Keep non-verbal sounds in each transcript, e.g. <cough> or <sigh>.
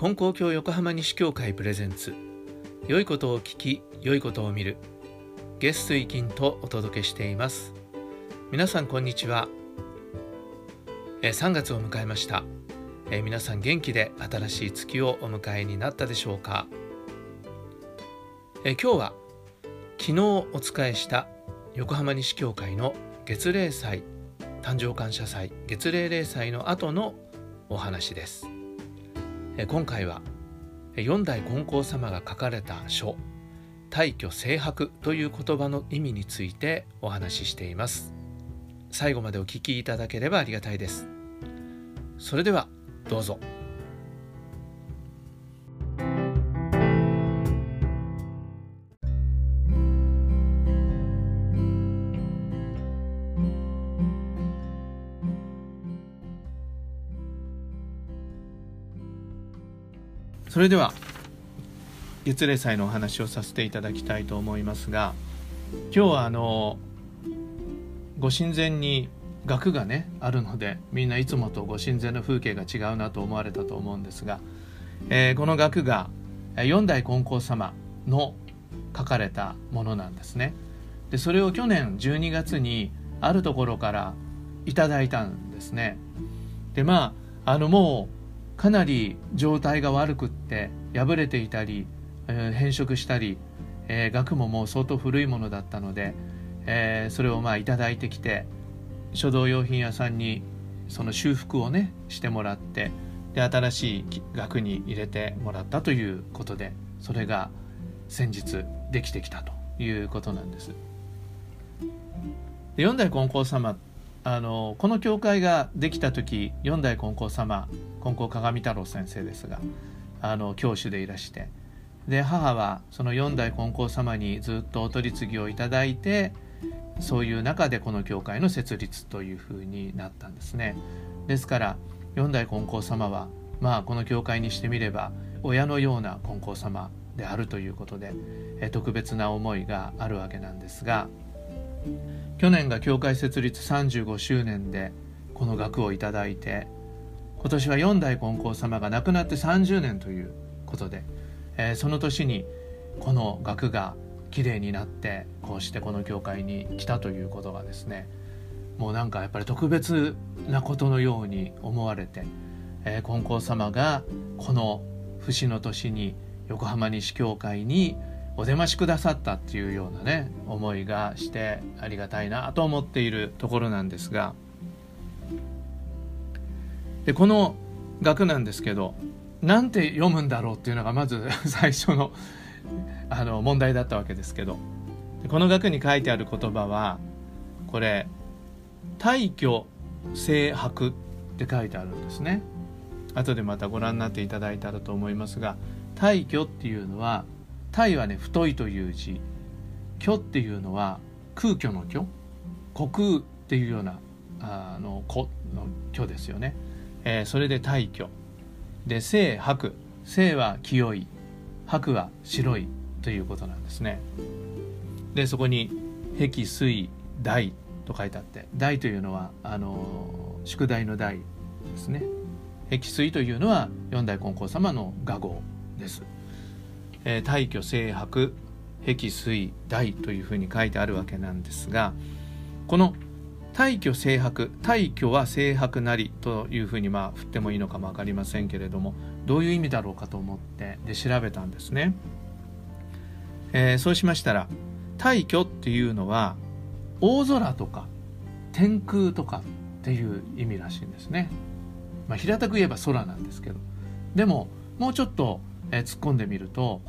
金光教横浜西教会プレゼンツ。良いことを聞き良いことを見る。月水金とお届けしています。皆さんこんにちは。え3月を迎えました。え皆さん元気で新しい月をお迎えになったでしょうか。え今日は昨日お伝えした横浜西教会の月例祭誕生感謝祭月例例祭の後のお話です。今回は四代金光様が書かれた書「大挙清白」という言葉の意味についてお話ししています。最後までお聞きいただければありがたいです。それではどうぞ。それでは月例祭のお話をさせていただきたいと思いますが今日はあのご神前に額がねあるのでみんないつもとご神前の風景が違うなと思われたと思うんですが、えー、この額が四代金光様の書かれたものなんですね。でそれを去年12月にあるところからいただいたんですね。でまああのもうかなり状態が悪くって破れていたり、えー、変色したり、えー、額ももう相当古いものだったので、えー、それをまあ頂いてきて書道用品屋さんにその修復をねしてもらってで新しい額に入れてもらったということでそれが先日できてきたということなんです。で四代金光様あのこの教会ができた時四代金光様金光鏡太郎先生ですがあの教主でいらしてで母はその四代金光様にずっとお取り次ぎをいただいてそういう中でこの教会の設立というふうになったんですね。ですから四代金光様はまあこの教会にしてみれば親のような金光様であるということで特別な思いがあるわけなんですが去年が教会設立35周年でこの額をいただいて今年は四代金光様が亡くなって30年ということで、えー、その年にこの額がきれいになってこうしてこの教会に来たということがですねもうなんかやっぱり特別なことのように思われて、えー、金光様がこの節の年に横浜西教会にお出ましくださったっていうようなね思いがしてありがたいなと思っているところなんですがでこの額なんですけどなんて読むんだろうっていうのがまず <laughs> 最初のあの問題だったわけですけど。この額に書いてある言葉はこれ「大挙清白」って書いてあるんですね。後でまたご覧になっていただいたらと思いますが「大挙」っていうのは「太はね太いという字。虚っていうのは空虚の虚。虚空っていうようなあの古の虚ですよね、えー、それで太虚で清白。清は清い。白は白いということなんですね。でそこに壁水大と書いてあって。大というのはあの宿題の大ですね。壁水というのは四代金光様の画号です。えー、大挙清白。壁水大というふうに書いてあるわけなんですがこの大挙清白大挙は清白なりというふうにまあ振ってもいいのかも分かりませんけれどもどういう意味だろうかと思ってで調べたんですね、えー、そうしましたら大挙っていうのは大空とか天空とかっていう意味らしいんですね、まあ、平たく言えば空なんですけど。でももうちょっとえ突っ込んでみると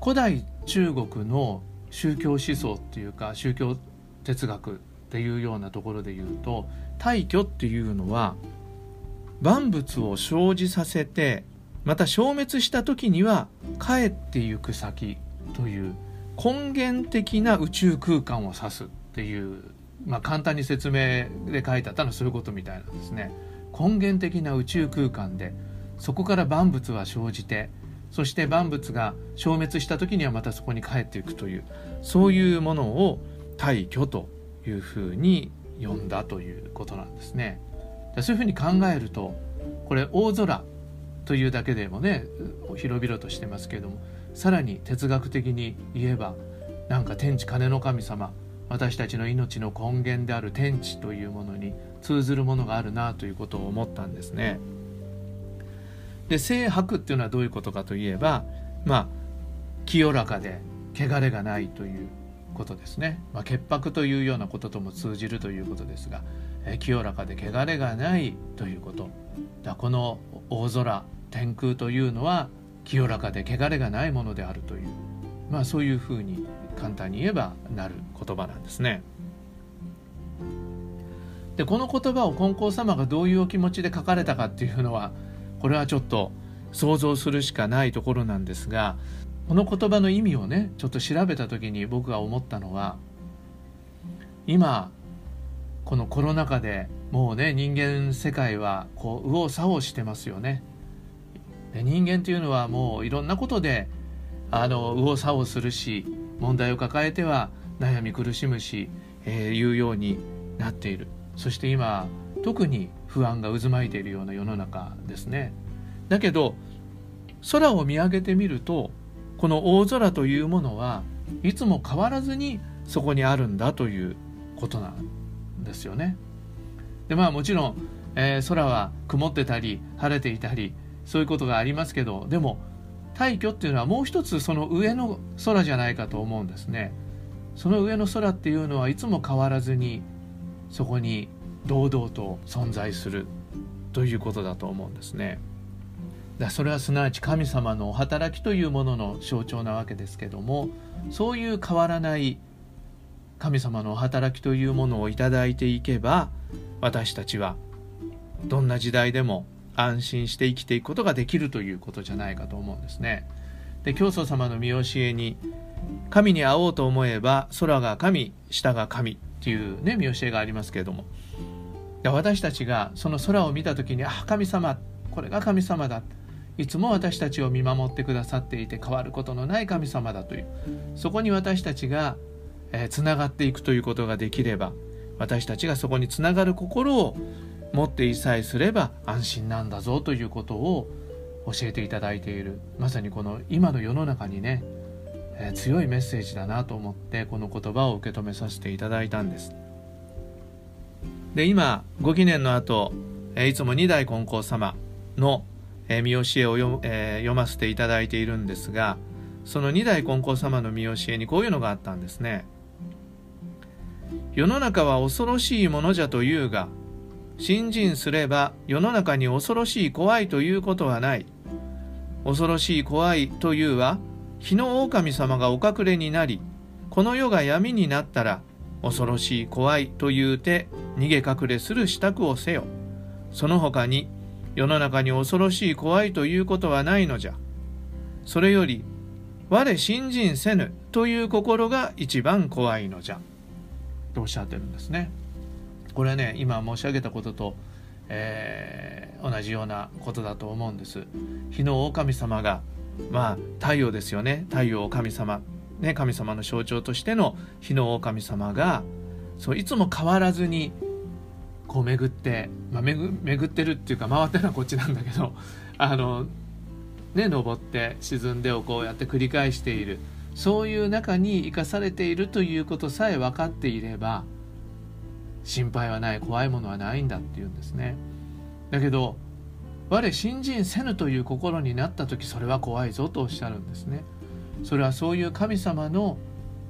古代中国の宗教思想っていうか宗教哲学っていうようなところで言うと大挙っていうのは万物を生じさせてまた消滅した時には帰ってゆく先という根源的な宇宙空間を指すっていう、まあ、簡単に説明で書いてあったのはそういうことみたいなんですね。根源的な宇宙空間でそこから万物は生じてそして万物が消滅した時にはまたそこに帰っていくというそういうものを大挙というふうに呼んだということなんですね。そういうふうに考えるとこれ大空というだけでもね広々としてますけれどもさらに哲学的に言えばなんか天地金の神様私たちの命の根源である天地というものに通ずるものがあるなということを思ったんですね。で清白っていうのはどういうことかといえばまあ清らかで汚れがないということですね、まあ、潔白というようなこととも通じるということですが、え清らかで汚れがないということだこの大空天空というのは清らかで汚れがないものであるというまあそういうふうに簡単に言えばなる言葉なんですね。でこの言葉を金光様がどういうお気持ちで書かれたかっていうのはこれはちょっと想像するしかないところなんですがこの言葉の意味をねちょっと調べた時に僕が思ったのは今このコロナ禍でもうね人間世界はこう右往左往してますよね。で人間というのはもういろんなことであの右往左往するし問題を抱えては悩み苦しむし、えー、いうようになっているそして今特に不安が渦巻いているような世の中ですねだけど空を見上げてみるとこの大空というものはいつも変わらずにそこにあるんだということなんですよね。でまあもちろん、えー、空は曇ってたり晴れていたりそういうことがありますけどでも大挙っていうのはもう一つその上の空じゃないかと思うんですね。その上の空っていうのはいつも変わらずにそこに堂々と存在するということだと思うんですね。だそれはすなわち神様のお働きというものの象徴なわけですけどもそういう変わらない神様のお働きというものをいただいていけば私たちはどんな時代でも安心して生きていくことができるということじゃないかと思うんですね。で教祖様の見教えに「神に会おうと思えば空が神下が神」っていうね見教えがありますけれども私たちがその空を見た時に「あ神様これが神様だ」いつも私たちを見守ってくださっていて変わることのない神様だというそこに私たちがつな、えー、がっていくということができれば私たちがそこにつながる心を持っていさえすれば安心なんだぞということを教えていただいているまさにこの今の世の中にね、えー、強いメッセージだなと思ってこの言葉を受け止めさせていただいたんです。で今ご記念の後、えー、いつも二代金光様のえ見教えを読,、え読ませていただいているんですがその二代金光様の見教えにこういうのがあったんですね。世の中は恐ろしいものじゃというが信心すれば世の中に恐ろしい怖いということはない。恐ろしい怖いというは日の狼様がお隠れになりこの世が闇になったら恐ろしい怖いというて逃げ隠れする支度をせよ。その他に世の中に恐ろしい怖いということはないのじゃ。それより、我信心せぬという心が一番怖いのじゃ。とおっしゃってるんですね。これはね、今申し上げたことと、えー、同じようなことだと思うんです。日の狼様が、まあ、太陽ですよね。太陽神様。ね、神様の象徴としての日の狼様が、そういつも変わらずにこう巡って、まあ、巡巡ってるっていうか回ってるのはこっちなんだけど <laughs> あのね登って沈んでをこうやって繰り返しているそういう中に生かされているということさえ分かっていれば心配はない怖いものはないんだっていうんですね。だけど我信心せぬという心になった時それは怖いぞとおっしゃるんですね。それはそういう神様の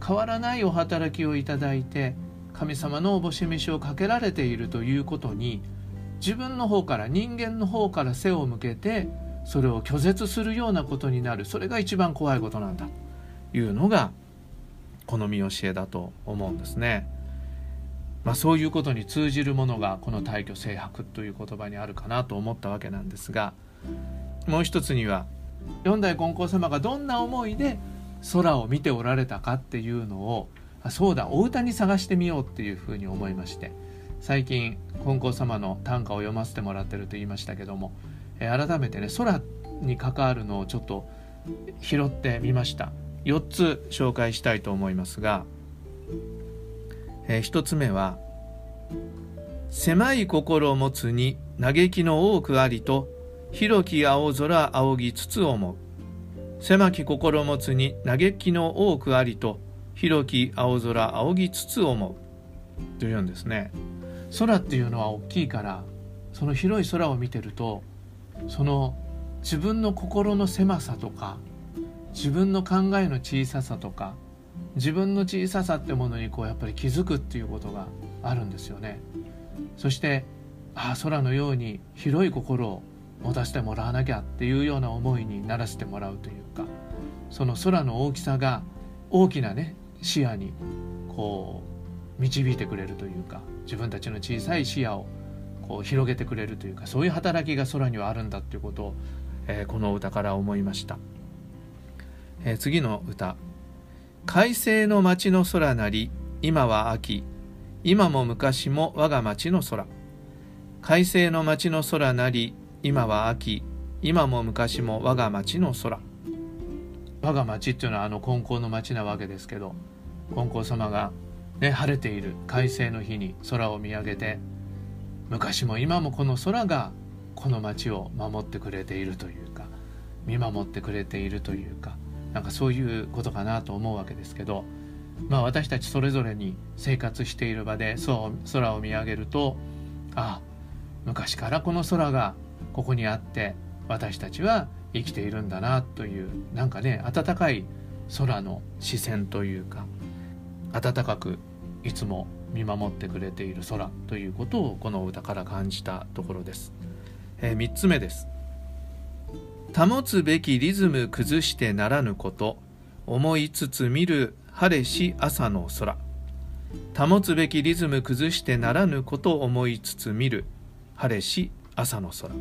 変わらないお働きをいただいて神様のおぼし飯をかけられているということに自分の方から人間の方から背を向けてそれを拒絶するようなことになるそれが一番怖いことなんだというのがこの見教えだと思うんですね。まあ、そういうことに通じるものがこの「大挙清白」という言葉にあるかなと思ったわけなんですがもう一つには四代金光様がどんな思いで空を見ておられたかっていうのをあそうだお歌に探してみようっていうふうに思いまして。最近金光様の短歌を読ませてもらってると言いましたけども、え改めてね空に関わるのをちょっと拾ってみました。4つ紹介したいと思いますが、えー、1つ目は「狭い心を持つに嘆きの多くありと広き青空仰ぎつつ思う。狭き心を持つに嘆きの多くありと広き青空仰ぎつつ思う。というんですね空っていうのは大きいからその広い空を見てるとその自分の心の狭さとか自分の考えの小ささとか自分の小ささってものにこうやっぱり気づくっていうことがあるんですよね。そしてああ空のように広い心を持たせてもらわなきゃっていうような思いにならせてもらうというかその空の大きさが大きなね視野にこう導いてくれるというか自分たちの小さい視野をこう広げてくれるというかそういう働きが空にはあるんだということを、えー、この歌から思いました、えー、次の歌「快晴の街の空なり今は秋。今も昔も我が町の空」快晴の街の空なり今は秋。今も昔も我が町の空。我が町っていうのはあの金光の町なわけですけど金光様が、ね、晴れている快晴の日に空を見上げて昔も今もこの空がこの町を守ってくれているというか見守ってくれているというかなんかそういうことかなと思うわけですけど、まあ、私たちそれぞれに生活している場でそう空を見上げるとああ昔からこの空がここにあって私たちは生きているんだなというなんかね温かい空の視線というか温かくいつも見守ってくれている空ということをこの歌から感じたところです、えー、3つ目です。保つべきリズム崩してならぬこと思いつつ見る晴れし朝の空。保つべきリズム崩してならぬこと思いつつ見る晴れし朝の空。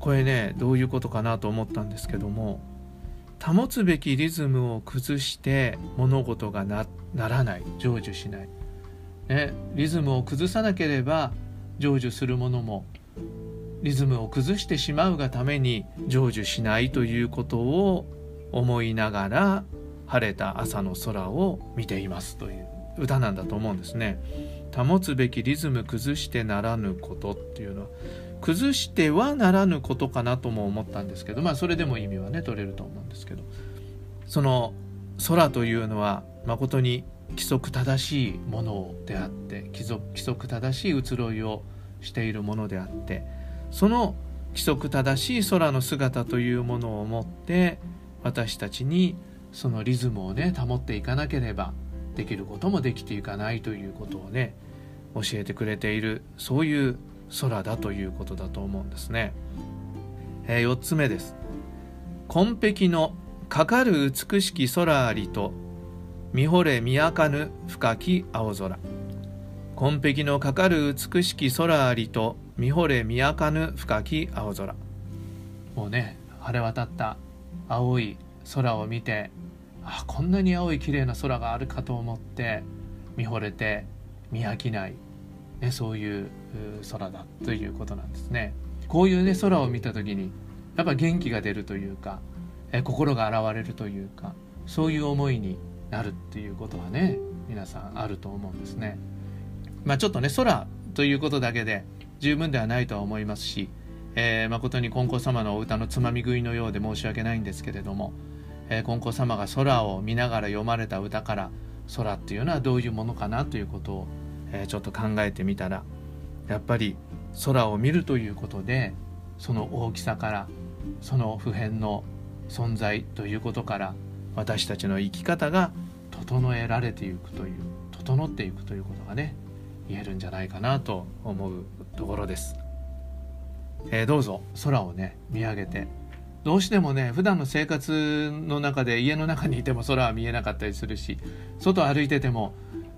これねどういうことかなと思ったんですけども保つべきリズムを崩して物事がならない成就しない、ね、リズムを崩さなければ成就するものもリズムを崩してしまうがために成就しないということを思いながら晴れた朝の空を見ていますという歌なんだと思うんですね。保つべきリズム崩してならぬことっていうのは崩してはならぬことかなとも思ったんですけどまあそれでも意味はね取れると思うんですけど。その空というのは誠に規則正しいものであって規則正しい移ろいをしているものであってその規則正しい空の姿というものを持って私たちにそのリズムをね保っていかなければできることもできていかないということをね教えてくれているそういう空だということだと思うんですね、えー、4つ目です。紺碧のかかる美しき空ありと見惚れ見やかぬ深き青空。紺碧のかかる美しき空ありと見惚れ見やかぬ深き青空。もうね晴れ渡った青い空を見てあこんなに青い綺麗な空があるかと思って見惚れて見飽きない、ね、そういう空だということなんですね。こういうね空を見た時にやっぱ元気が出るというかえ心が洗われるというかそういう思いになるっていうことはね皆さんあると思うんですね。まあ、ちょっとね空ということだけで十分ではないとは思いますし、えー、誠に金光様のお歌のつまみ食いのようで申し訳ないんですけれどもえー、金光様が空を見ながら読まれた歌から空っていうのはどういうものかなということを、えー、ちょっと考えてみたらやっぱり空を見るということでその大きさからその普遍の存在ということから私たちの生き方が整えられていくという整っていくということがね言えるんじゃないかなと思うところです、えー、どうぞ空をね見上げて。どうしてもね普段の生活の中で家の中にいても空は見えなかったりするし外歩いてても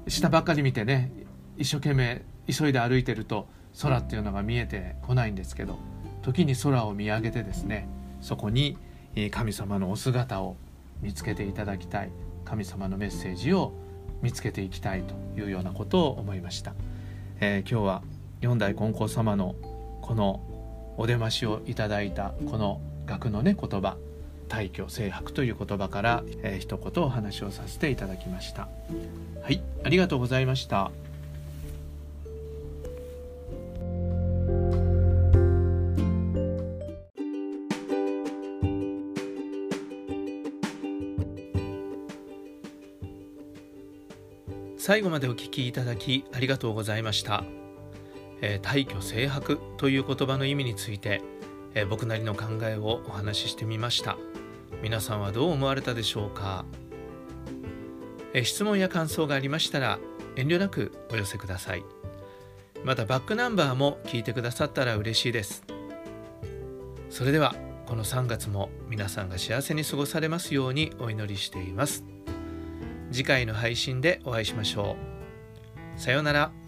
下ばっかり見てね一生懸命急いで歩いてると空っていうのが見えてこないんですけど時に空を見上げてですねそこに神様のお姿を見つけていただきたい。神様のメッセージを見つけていきたいというようなことを思いました、えー、今日は四代金光様のこのお出ましをいただいたこの学のね言葉大挙清白という言葉から、えー、一言お話をさせていただきました。はいありがとうございました。最後までお聞きいただきありがとうございました、えー、退去清白という言葉の意味について、えー、僕なりの考えをお話ししてみました。皆さんはどう思われたでしょうか、えー、質問や感想がありましたら遠慮なくお寄せください。またバックナンバーも聞いてくださったら嬉しいです。それではこの3月も皆さんが幸せに過ごされますようにお祈りしています。次回の配信でお会いしましょう。さようなら。